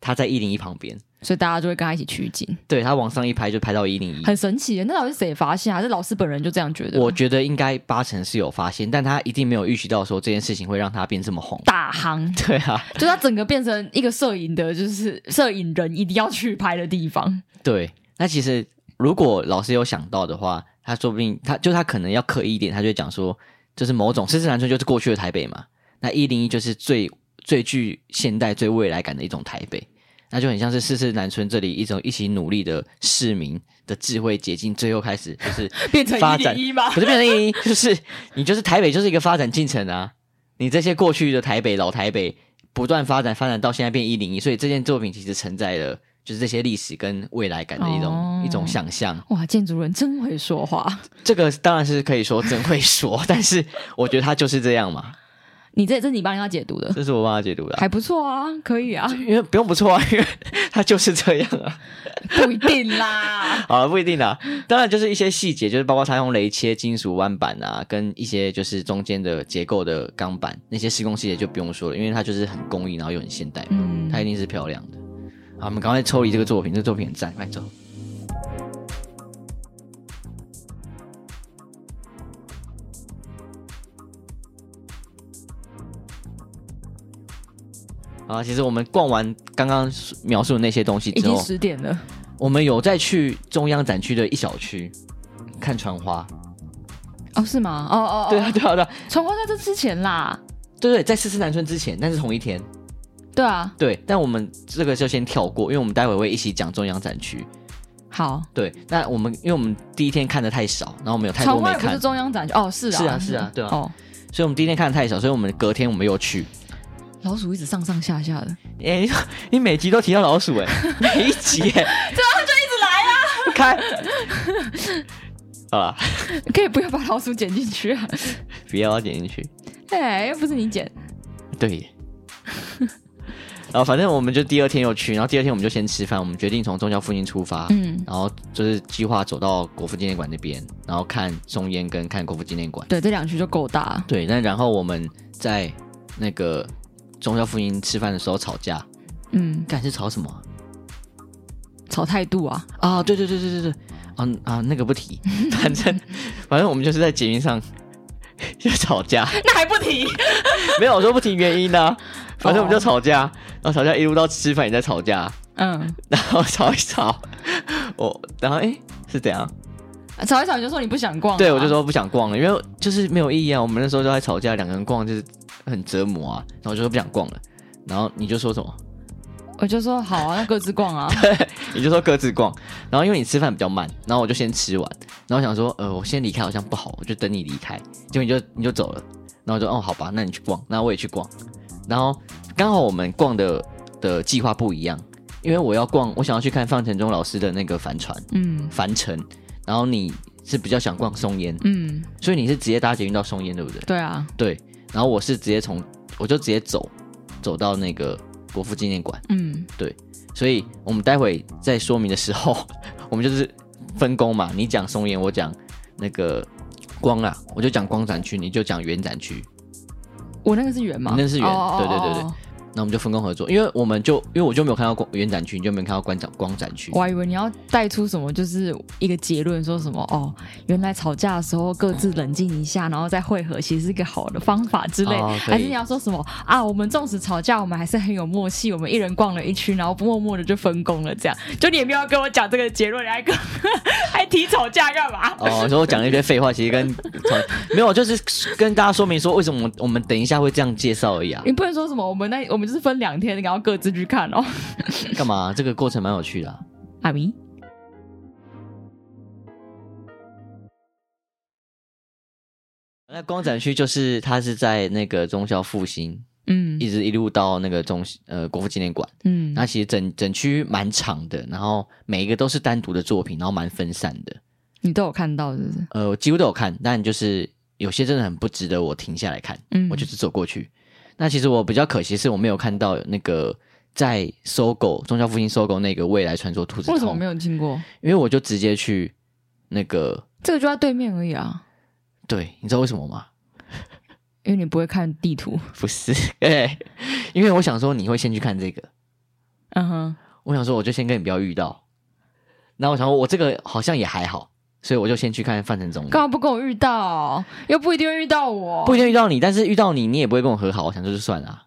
他在一零一旁边，所以大家就会跟他一起取景。对，他往上一拍就拍到一零一，很神奇。那到底是谁发现，还是老师本人就这样觉得？我觉得应该八成是有发现，但他一定没有预期到说这件事情会让他变这么红。大夯，(laughs) 对啊，就他整个变成一个摄影的，就是摄影人一定要去拍的地方。对，那其实如果老师有想到的话，他说不定他就他可能要刻意一点，他就讲说，就是某种四四南村就是过去的台北嘛，那一零一就是最。最具现代、最未来感的一种台北，那就很像是四四南村这里一种一起努力的市民的智慧结晶，最后开始就是 (laughs) 变成一零一吗？不是变成一 (laughs) 就是你就是台北就是一个发展进程啊！你这些过去的台北老台北不断发展，发展到现在变一零一，所以这件作品其实承载了就是这些历史跟未来感的一种、哦、一种想象。哇，建筑人真会说话。这个当然是可以说真会说，(laughs) 但是我觉得他就是这样嘛。你这这是你帮他解读的，这是我帮他解读的，还不错啊，可以啊。因为不用不错啊，因为 (laughs) 他就是这样啊。(laughs) 不一定啦，(laughs) 啊，不一定啦。当然就是一些细节，就是包括他用雷切金属弯板啊，跟一些就是中间的结构的钢板那些施工细节就不用说了，因为它就是很工艺，然后又很现代，嗯，它一定是漂亮的。好，我们赶快抽离这个作品，这个作品很赞，快走。啊，其实我们逛完刚刚描述的那些东西之后，已经十点了。我们有再去中央展区的一小区看船花。哦，是吗？哦哦，对啊，对啊，对啊。船花在这之前啦。对对，在四四南村之前，但是同一天。对啊。对，但我们这个就先跳过，因为我们待会会一起讲中央展区。好。对，那我们因为我们第一天看的太少，然后我们有太多没看。不是中央展区哦，是啊，是啊，是啊，对啊。哦。所以我们第一天看的太少，所以我们隔天我们又去。老鼠一直上上下下的，哎、欸，你每集都提到老鼠哎，(laughs) 每一集哎，这样就一直来啊！开，好了，可以不要把老鼠剪进去啊？不要剪进去，哎、欸，又不是你剪，对。然后反正我们就第二天又去，然后第二天我们就先吃饭，我们决定从宗教附近出发，嗯，然后就是计划走到国父纪念馆那边，然后看松烟跟看国父纪念馆，对，这两区就够大，对。那然后我们在那个。忠孝复兴吃饭的时候吵架，嗯，干是吵什么？吵态度啊！啊，对对对对对对，啊啊，那个不提，(laughs) 反正反正我们就是在节目上 (laughs) 就吵架，那还不提？(laughs) 没有我说不提原因呢、啊，反正我们就吵架，然后吵架一路到吃饭也在吵架，嗯，然后吵一吵，我然后哎是怎样？吵一吵你就说你不想逛，对我就说不想逛了，因为就是没有意义啊。我们那时候都在吵架，两个人逛就是。很折磨啊，然后我就说不想逛了，然后你就说什么？我就说好啊，那各自逛啊。(laughs) 对，你就说各自逛。然后因为你吃饭比较慢，然后我就先吃完，然后想说呃，我先离开好像不好，我就等你离开。结果你就你就走了，然后我就哦好吧，那你去逛，那我也去逛。然后刚好我们逛的的计划不一样，因为我要逛，我想要去看范承宗老师的那个帆船，嗯，帆船。然后你是比较想逛松烟，嗯，所以你是直接搭捷运到松烟，对不对？对啊，对。然后我是直接从，我就直接走，走到那个国父纪念馆。嗯，对，所以我们待会在说明的时候，(laughs) 我们就是分工嘛，你讲松烟，我讲那个光啊，我就讲光展区，你就讲原展区。我那个是圆吗？你那是圆，oh, 对对对对。那我们就分工合作，因为我们就因为我就没有看到光圆展区，你就没有看到光展光展区。我还以为你要带出什么，就是一个结论，说什么哦，原来吵架的时候各自冷静一下，然后再汇合，其实是一个好的方法之类。哦、还是你要说什么啊？我们纵使吵架，我们还是很有默契，我们一人逛了一区，然后默默的就分工了，这样。就你也没有跟我讲这个结论，你还跟 (laughs) 还提吵架干嘛？哦，所以我讲了一些废话，其实跟没有，就是跟大家说明说为什么我们等一下会这样介绍而已啊。你不能说什么，我们那我们就是分两天。然后各自去看哦。干嘛？这个过程蛮有趣的啊。阿明，那光展区就是它是在那个中校复兴，嗯，一直一路到那个中呃国父纪念馆，嗯，那其实整整区蛮长的，然后每一个都是单独的作品，然后蛮分散的。你都有看到是不是？呃，我几乎都有看，但就是有些真的很不值得我停下来看，嗯，我就是走过去。那其实我比较可惜是我没有看到那个在搜狗忠孝复兴搜狗那个未来传说兔子。为什么没有经过？因为我就直接去那个，这个就在对面而已啊。对，你知道为什么吗？(laughs) 因为你不会看地图。不是，哎，因为我想说你会先去看这个。嗯哼，我想说我就先跟你不要遇到。那我想说我这个好像也还好。所以我就先去看范承宗。干嘛不跟我遇到？又不一定会遇到我。不一定遇到你，但是遇到你，你也不会跟我和好。我想说就算了，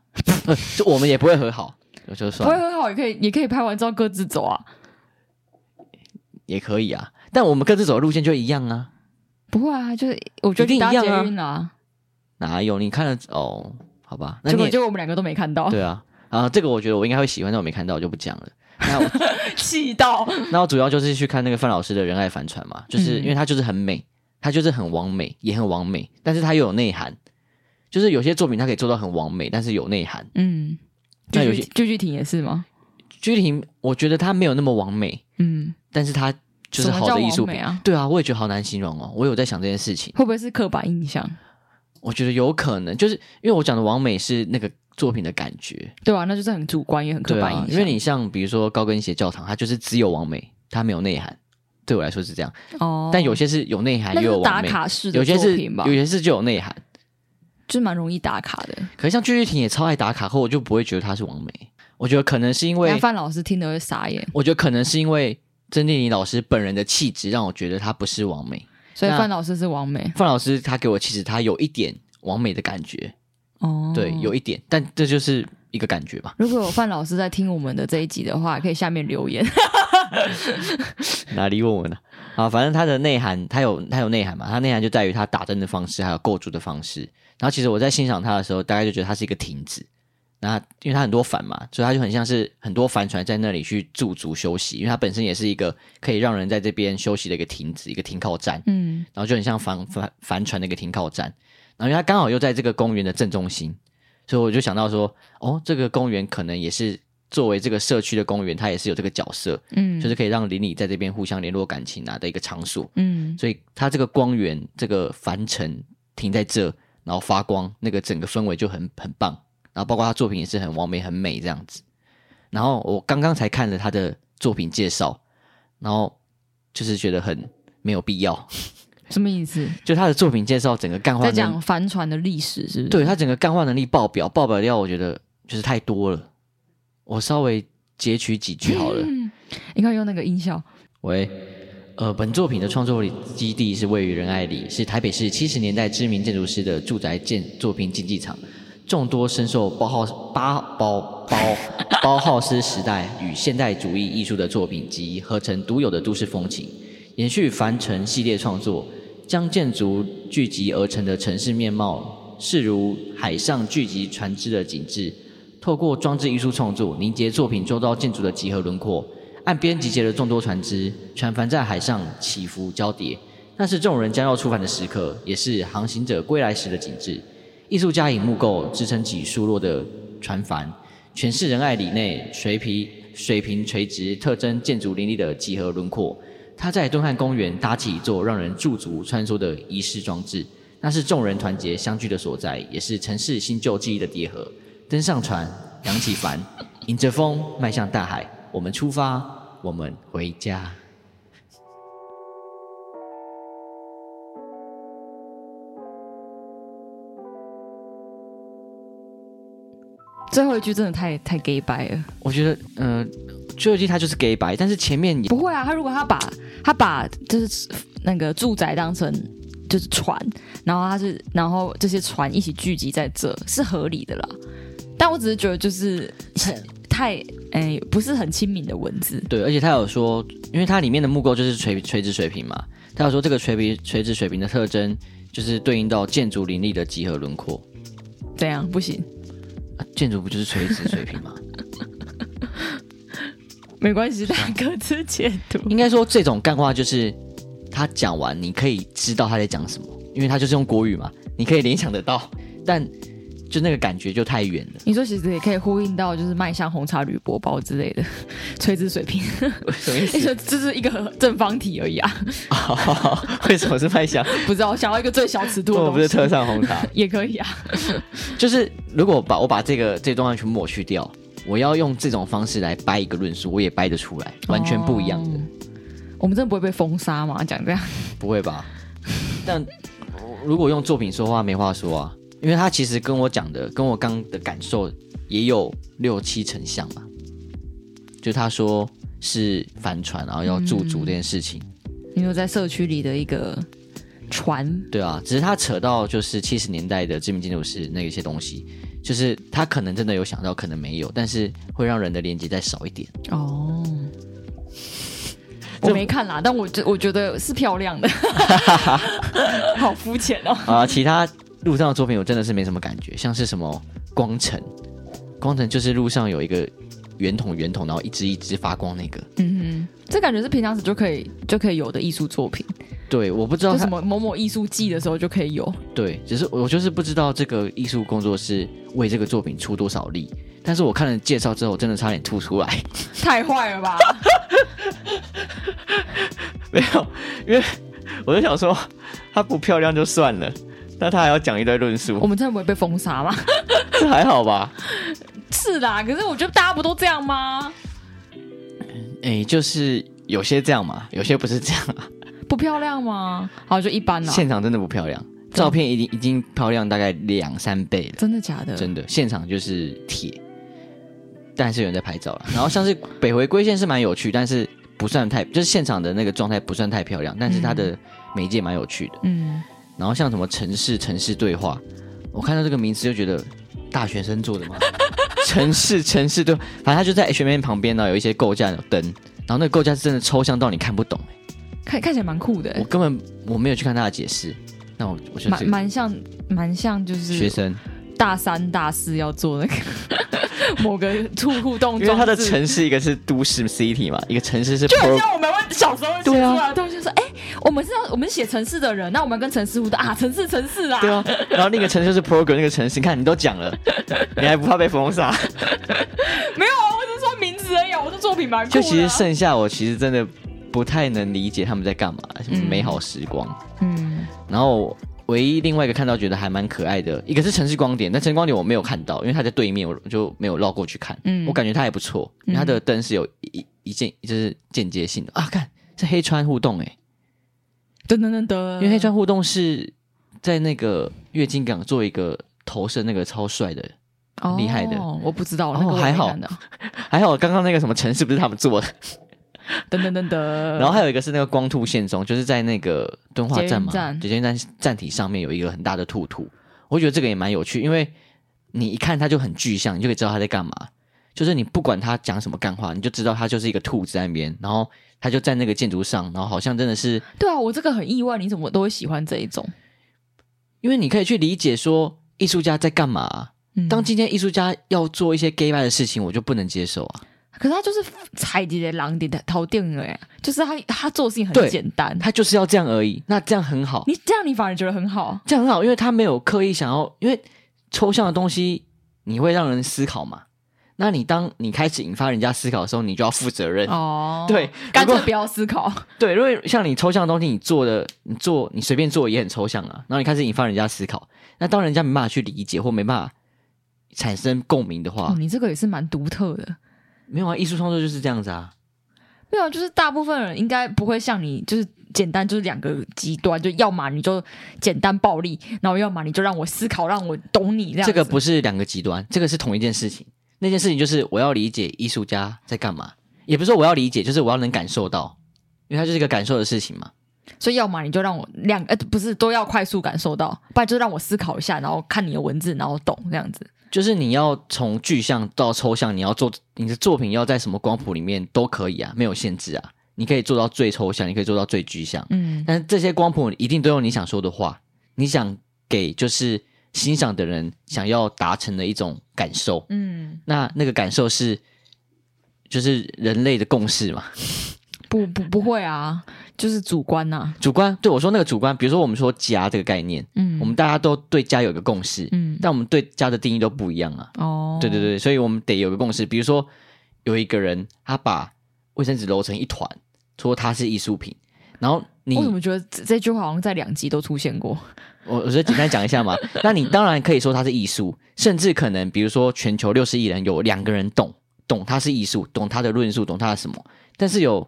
就 (laughs) 我们也不会和好，我就算了。不会和好也可以，也可以拍完之后各自走啊，也可以啊。但我们各自走的路线就一样啊。不会啊，就是我觉得一样啊。哪有？你看了哦？好吧，结果结果我们两个都没看到。对啊，啊，这个我觉得我应该会喜欢，但我没看到，我就不讲了。那我 (laughs) 气到，(laughs) 那我主要就是去看那个范老师的仁爱帆船嘛，就是因为它就是很美，它就是很完美，也很完美，但是它又有内涵。就是有些作品它可以做到很完美，但是有内涵。嗯，那有些句句亭也是吗？具体婷，我觉得他没有那么完美，嗯，但是他就是好的艺术品啊。对啊，我也觉得好难形容哦。我有在想这件事情，会不会是刻板印象？我觉得有可能，就是因为我讲的完美是那个作品的感觉，对啊，那就是很主观也很刻板印象。因为你像比如说高跟鞋教堂，它就是只有完美，它没有内涵。对我来说是这样哦，但有些是有内涵又有完美，打卡式的有些是有些是就有内涵，就蛮容易打卡的。可是像鞠玉婷也超爱打卡，后我就不会觉得她是完美。我觉得可能是因为范老师听得会傻眼。我觉得可能是因为曾定宁老师本人的气质让我觉得她不是完美，所以范老师是完美。范老师他给我气质他有一点完美的感觉哦，对，有一点，但这就是一个感觉吧。如果有范老师在听我们的这一集的话，可以下面留言。(laughs) 哪里问我呢？啊，反正它的内涵，它有它有内涵嘛。它内涵就在于它打灯的方式，还有构筑的方式。然后其实我在欣赏它的时候，大概就觉得它是一个亭子。那因为它很多帆嘛，所以它就很像是很多帆船在那里去驻足休息。因为它本身也是一个可以让人在这边休息的一个亭子，一个停靠站。嗯，然后就很像帆帆帆船的一个停靠站。然后因为它刚好又在这个公园的正中心，所以我就想到说，哦，这个公园可能也是。作为这个社区的公园，它也是有这个角色，嗯，就是可以让邻里在这边互相联络感情啊的一个场所，嗯，所以它这个光源，这个凡尘停在这，然后发光，那个整个氛围就很很棒，然后包括他作品也是很完美很美这样子。然后我刚刚才看了他的作品介绍，然后就是觉得很没有必要，什么意思？就他的作品介绍整个干化在讲帆船的历史，是不是？对，他整个干话能力爆表，爆表料我觉得就是太多了。我稍微截取几句好了，嗯、(laughs) 你看用那个音效。喂，呃，本作品的创作基地是位于仁爱里，是台北市七十年代知名建筑师的住宅建作品竞技场，众多深受包浩八包包包浩斯时代与现代主义艺术的作品集合成独有的都市风情，延续帆船系列创作，将建筑聚集而成的城市面貌，视如海上聚集船只的景致。透过装置艺术创作，凝结作品周遭建筑的几何轮廓。岸边集结了众多船只，船帆在海上起伏交叠，那是众人将要出帆的时刻，也是航行者归来时的景致。艺术家以木构支撑起疏落的船帆，诠释仁爱里内水平水平垂直特征建筑林立的几何轮廓。他在敦汉公园搭起一座让人驻足穿梭的仪式装置，那是众人团结相聚的所在，也是城市新旧记忆的叠合。登上船，扬起帆，迎着风，迈向大海。我们出发，我们回家。最后一句真的太太 gay 白了。我觉得，嗯、呃，最后一句他就是 gay 白，但是前面也不会啊。他如果他把他把就是那个住宅当成就是船，然后他是然后这些船一起聚集在这，是合理的啦。但我只是觉得，就是很太哎、欸，不是很亲民的文字。对，而且他有说，因为它里面的木构就是垂垂直水平嘛，他有说这个垂平垂直水平的特征，就是对应到建筑林立的几何轮廓。这样不行、啊，建筑不就是垂直水平吗？(laughs) 没关系，大家各自解读。应该说，这种干话就是他讲完，你可以知道他在讲什么，因为他就是用国语嘛，你可以联想得到，但。就那个感觉就太远了。你说其实也可以呼应到，就是迈向红茶铝箔包之类的 (laughs) 垂直水平。什么意思？(laughs) 这是一个正方体而已啊。哦、(laughs) 为什么是迈向？不知道，想要一个最小尺度的。我不是特上红茶也可以啊。就是如果把我把这个这段话全部抹去掉，我要用这种方式来掰一个论述，我也掰得出来，完全不一样的。哦、我们真的不会被封杀吗？讲这样？不会吧？但如果用作品说话，没话说啊。因为他其实跟我讲的，跟我刚的感受也有六七成像嘛。就他说是帆船，然后要驻足这件事情。因为在社区里的一个船。对啊，只是他扯到就是七十年代的知名建筑师那一些东西，就是他可能真的有想到，可能没有，但是会让人的连接再少一点。哦，我没看啦，但我觉我觉得是漂亮的。(laughs) 好肤浅哦。啊，其他。路上的作品我真的是没什么感觉，像是什么光城，光城就是路上有一个圆筒圆筒，然后一直一直发光那个。嗯哼，这感觉是平常时就可以就可以有的艺术作品。对，我不知道什么某某艺术季的时候就可以有。对，只是我就是不知道这个艺术工作室为这个作品出多少力。但是我看了介绍之后，真的差点吐出来，太坏了吧？(laughs) 没有，因为我就想说，它不漂亮就算了，那他还要讲一堆论述。我们真的不会被封杀吗？(laughs) 这还好吧？是啦，可是我觉得大家不都这样吗？哎、欸，就是有些这样嘛，有些不是这样啊。不漂亮吗？好，就一般啦。现场真的不漂亮，照片已经已经漂亮大概两三倍了。真的假的？真的，现场就是铁，但是有人在拍照了。然后像是北回归线是蛮有趣，但是不算太，就是现场的那个状态不算太漂亮，但是它的媒介蛮有趣的。嗯。然后像什么城市城市对话，我看到这个名词就觉得大学生做的吗？(laughs) 城市城市对，反正他就在 H M 旁边呢，有一些构架有灯，然后那个构架是真的抽象到你看不懂，看看起来蛮酷的。我根本我没有去看他的解释，那我我觉得蛮蛮像蛮像就是学生大三大四要做那个 (laughs) 某个互互动，因为他的城市一个是都市 city 嘛，一个城市是就很像我们小时候写出来的东西，对啊，说哎。我们是要我们写城市的人，那我们跟城市互动啊，城市城市啊。对啊，然后那个城市是 program 那个城市，你看你都讲了，你还不怕被封杀？没有啊，我只是说名字而已，我的作品蛮酷的。就其实剩下我其实真的不太能理解他们在干嘛，什么美好时光。嗯。然后唯一另外一个看到觉得还蛮可爱的，一个是城市光点，但城市光点我没有看到，因为它在对面，我就没有绕过去看。嗯。我感觉它还不错，因为它的灯是有一一间就是间接性的啊，看是黑川互动哎、欸。噔噔噔噔，因为黑川互动是在那个月津港做一个投射，那个超帅的，哦、厉害的，我不知道。然后还好，(laughs) 还好，刚刚那个什么城市不是他们做的。(laughs) 噔噔噔噔，然后还有一个是那个光兔现踪，就是在那个敦化站嘛，捷运站站体上面有一个很大的兔兔，我觉得这个也蛮有趣，因为你一看它就很具象，你就可以知道它在干嘛。就是你不管他讲什么干话，你就知道他就是一个兔子在那边，然后他就在那个建筑上，然后好像真的是。对啊，我这个很意外，你怎么都会喜欢这一种？因为你可以去理解说艺术家在干嘛。嗯、当今天艺术家要做一些 gay 拜的事情，我就不能接受啊。可是他就是踩底的狼点的头定了呀，就是他他做事情很简单，他就是要这样而已。那这样很好，你这样你反而觉得很好，这样很好，因为他没有刻意想要，因为抽象的东西你会让人思考嘛。那你当你开始引发人家思考的时候，你就要负责任哦。对，干脆不要思考。对，因为像你抽象的东西，你做的，你做，你随便做也很抽象啊。然后你开始引发人家思考，那当人家没办法去理解或没办法产生共鸣的话，哦，你这个也是蛮独特的。没有啊，艺术创作就是这样子啊。没有，就是大部分人应该不会像你，就是简单就是两个极端，就要么你就简单暴力，然后要么你就让我思考，让我懂你这样。这个不是两个极端，这个是同一件事情。那件事情就是我要理解艺术家在干嘛，也不是说我要理解，就是我要能感受到，因为它就是一个感受的事情嘛。所以要么你就让我两呃不是都要快速感受到，不然就让我思考一下，然后看你的文字，然后懂这样子。就是你要从具象到抽象，你要做你的作品要在什么光谱里面都可以啊，没有限制啊。你可以做到最抽象，你可以做到最具象，嗯。但是这些光谱一定都有你想说的话，你想给就是。欣赏的人想要达成的一种感受，嗯，那那个感受是，就是人类的共识嘛？不不不会啊，就是主观呐、啊。主观，对我说那个主观，比如说我们说家这个概念，嗯，我们大家都对家有个共识，嗯，但我们对家的定义都不一样啊。哦，对对对，所以我们得有个共识。比如说有一个人他把卫生纸揉成一团，说它是艺术品，然后你我怎么觉得这这句话好像在两集都出现过？(laughs) 我我觉得简单讲一下嘛，(laughs) 那你当然可以说它是艺术，甚至可能比如说全球六十亿人有两个人懂懂它是艺术，懂它的论述，懂它的什么，但是有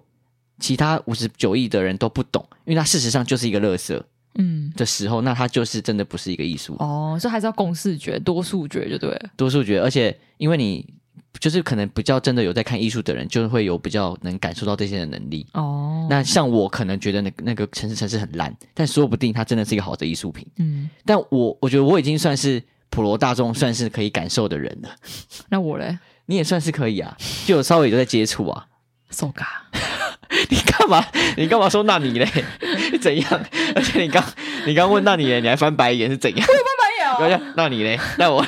其他五十九亿的人都不懂，因为它事实上就是一个垃圾，嗯的时候，那它就是真的不是一个艺术哦，所以还是要共视觉，多数觉就对了，多数觉，而且因为你。就是可能比较真的有在看艺术的人，就会有比较能感受到这些的能力。哦，那像我可能觉得那那个城市城市很烂，但说不定它真的是一个好的艺术品。嗯，但我我觉得我已经算是普罗大众算是可以感受的人了。那我嘞？你也算是可以啊，就有稍微有在接触啊。(laughs) So ga，(laughs) 你干嘛？(laughs) 你干嘛说那你嘞？(laughs) 怎样？而且你刚你刚问那你嘞，你还翻白眼是怎样？我有翻白眼哦。那你嘞？那我。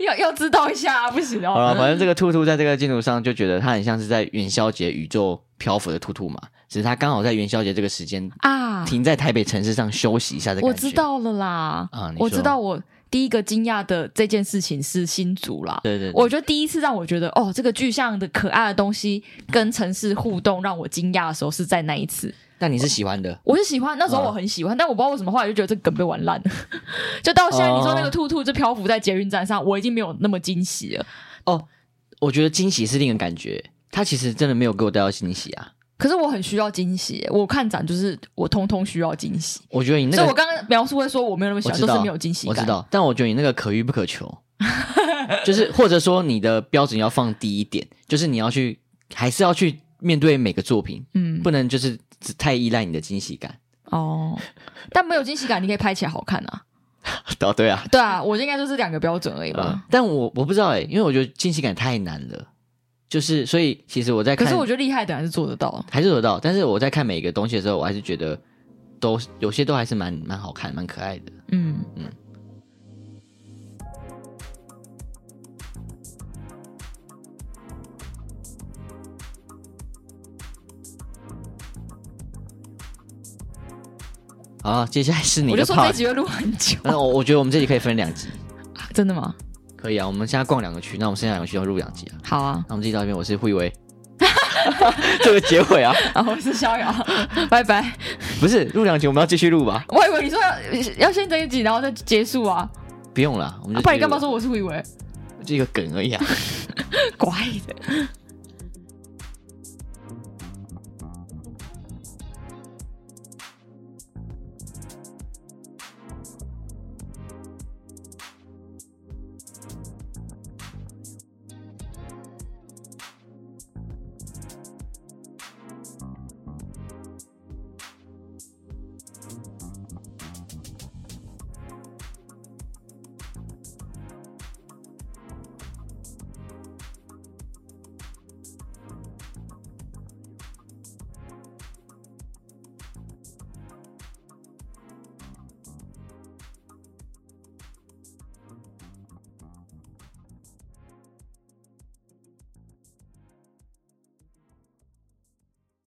要要知道一下啊，不行哦。好了，反正这个兔兔在这个镜头上就觉得它很像是在元宵节宇宙漂浮的兔兔嘛，只是它刚好在元宵节这个时间啊，停在台北城市上休息一下的感觉。我知道了啦，啊，我知道我第一个惊讶的这件事情是新竹啦。对，对对，我觉得第一次让我觉得哦，这个具象的可爱的东西跟城市互动让我惊讶的时候是在那一次。那你是喜欢的？我，我是喜欢，那时候我很喜欢，哦、但我不知道为什么后来就觉得这个梗被玩烂了。(laughs) 就到现在，你说那个兔兔就漂浮在捷运站上，我已经没有那么惊喜了。哦，我觉得惊喜是另一个感觉，它其实真的没有给我带到惊喜啊。可是我很需要惊喜，我看展就是我通通需要惊喜。我觉得你那个，所以我刚刚描述会说我没有那么喜欢，都是没有惊喜感。我知道，但我觉得你那个可遇不可求，(laughs) 就是或者说你的标准要放低一点，就是你要去还是要去面对每个作品，嗯，不能就是只太依赖你的惊喜感。哦，但没有惊喜感，你可以拍起来好看啊。(laughs) 哦，对啊，对啊，我应该就是两个标准而已吧。嗯，但我我不知道哎，因为我觉得惊喜感太难了。就是，所以其实我在看，可是我觉得厉害的还是做得到，还是做得到。但是我在看每一个东西的时候，我还是觉得都有些都还是蛮蛮好看、蛮可爱的。嗯嗯。好，接下来是你的。我就说这集会录很久。那我我觉得我们这集可以分两集。(laughs) 真的吗？可以啊，我们现在逛两个区，那我们剩下两个区要录两集啊。好啊，那我们这期到这边，我是慧威，这个结尾啊。啊，我是逍遥，(laughs) 拜拜。不是录两集，我们要继续录吧？我以为你说要要先等一集，然后再结束啊。不用了，我们就、啊。不然你干嘛说我是慧威？这个梗而已啊。(laughs) 乖的。